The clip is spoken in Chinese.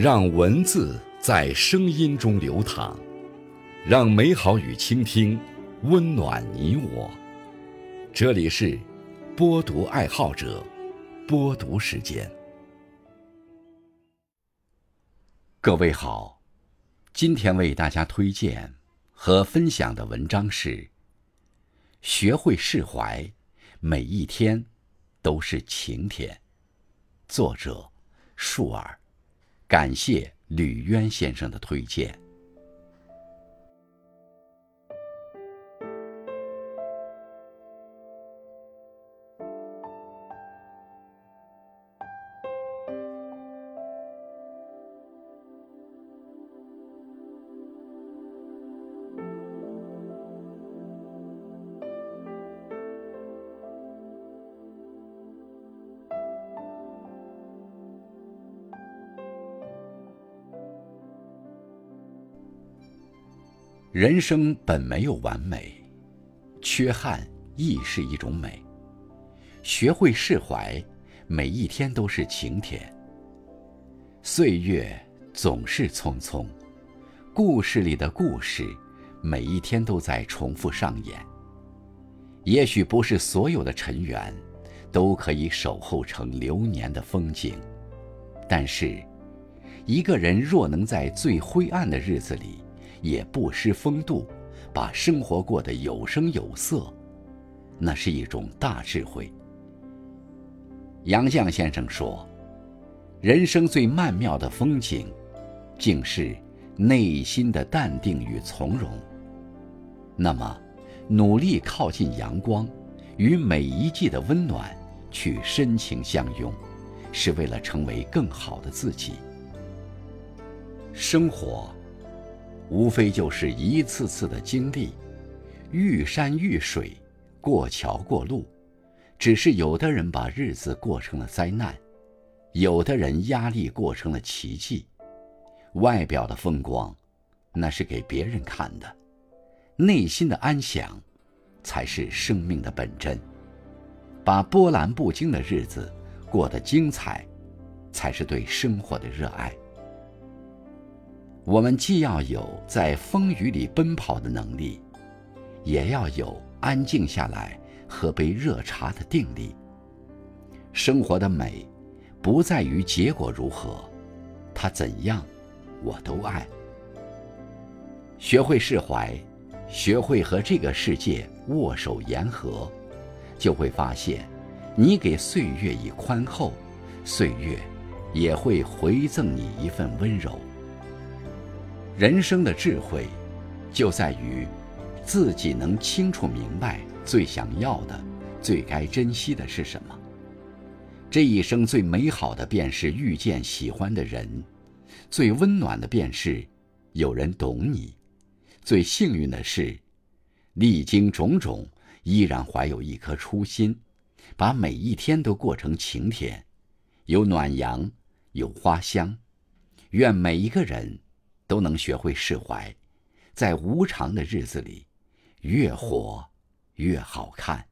让文字在声音中流淌，让美好与倾听温暖你我。这里是播读爱好者播读时间。各位好，今天为大家推荐和分享的文章是《学会释怀，每一天都是晴天》，作者树儿。感谢吕渊先生的推荐。人生本没有完美，缺憾亦是一种美。学会释怀，每一天都是晴天。岁月总是匆匆，故事里的故事，每一天都在重复上演。也许不是所有的尘缘，都可以守候成流年的风景，但是，一个人若能在最灰暗的日子里，也不失风度，把生活过得有声有色，那是一种大智慧。杨绛先生说：“人生最曼妙的风景，竟是内心的淡定与从容。”那么，努力靠近阳光，与每一季的温暖去深情相拥，是为了成为更好的自己。生活。无非就是一次次的经历，遇山遇水，过桥过路，只是有的人把日子过成了灾难，有的人压力过成了奇迹。外表的风光，那是给别人看的，内心的安详，才是生命的本真。把波澜不惊的日子过得精彩，才是对生活的热爱。我们既要有在风雨里奔跑的能力，也要有安静下来喝杯热茶的定力。生活的美，不在于结果如何，它怎样，我都爱。学会释怀，学会和这个世界握手言和，就会发现，你给岁月以宽厚，岁月也会回赠你一份温柔。人生的智慧，就在于自己能清楚明白最想要的、最该珍惜的是什么。这一生最美好的便是遇见喜欢的人，最温暖的便是有人懂你，最幸运的是历经种种依然怀有一颗初心，把每一天都过成晴天，有暖阳，有花香。愿每一个人。都能学会释怀，在无常的日子里，越活越好看。